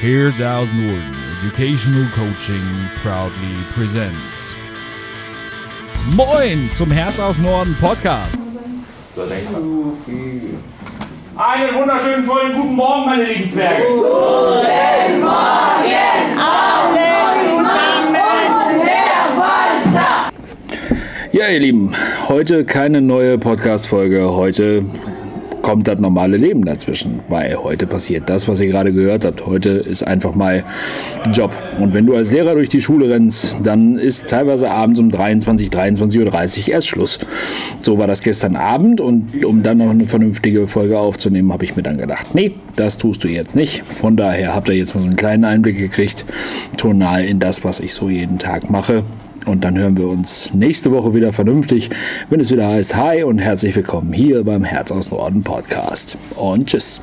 Here's Aus Norden Educational Coaching proudly presents. Moin zum Herz aus Norden Podcast. Einen wunderschönen vollen guten Morgen, meine lieben Zwerge. Ja, ihr Lieben, heute keine neue Podcast-Folge. Heute kommt das normale Leben dazwischen, weil heute passiert das, was ihr gerade gehört habt. Heute ist einfach mal Job. Und wenn du als Lehrer durch die Schule rennst, dann ist teilweise abends um 23, 23.30 Uhr erst Schluss. So war das gestern Abend und um dann noch eine vernünftige Folge aufzunehmen, habe ich mir dann gedacht, nee, das tust du jetzt nicht. Von daher habt ihr jetzt mal so einen kleinen Einblick gekriegt, tonal in das, was ich so jeden Tag mache. Und dann hören wir uns nächste Woche wieder vernünftig, wenn es wieder heißt Hi und herzlich willkommen hier beim Herz aus Norden Podcast. Und tschüss.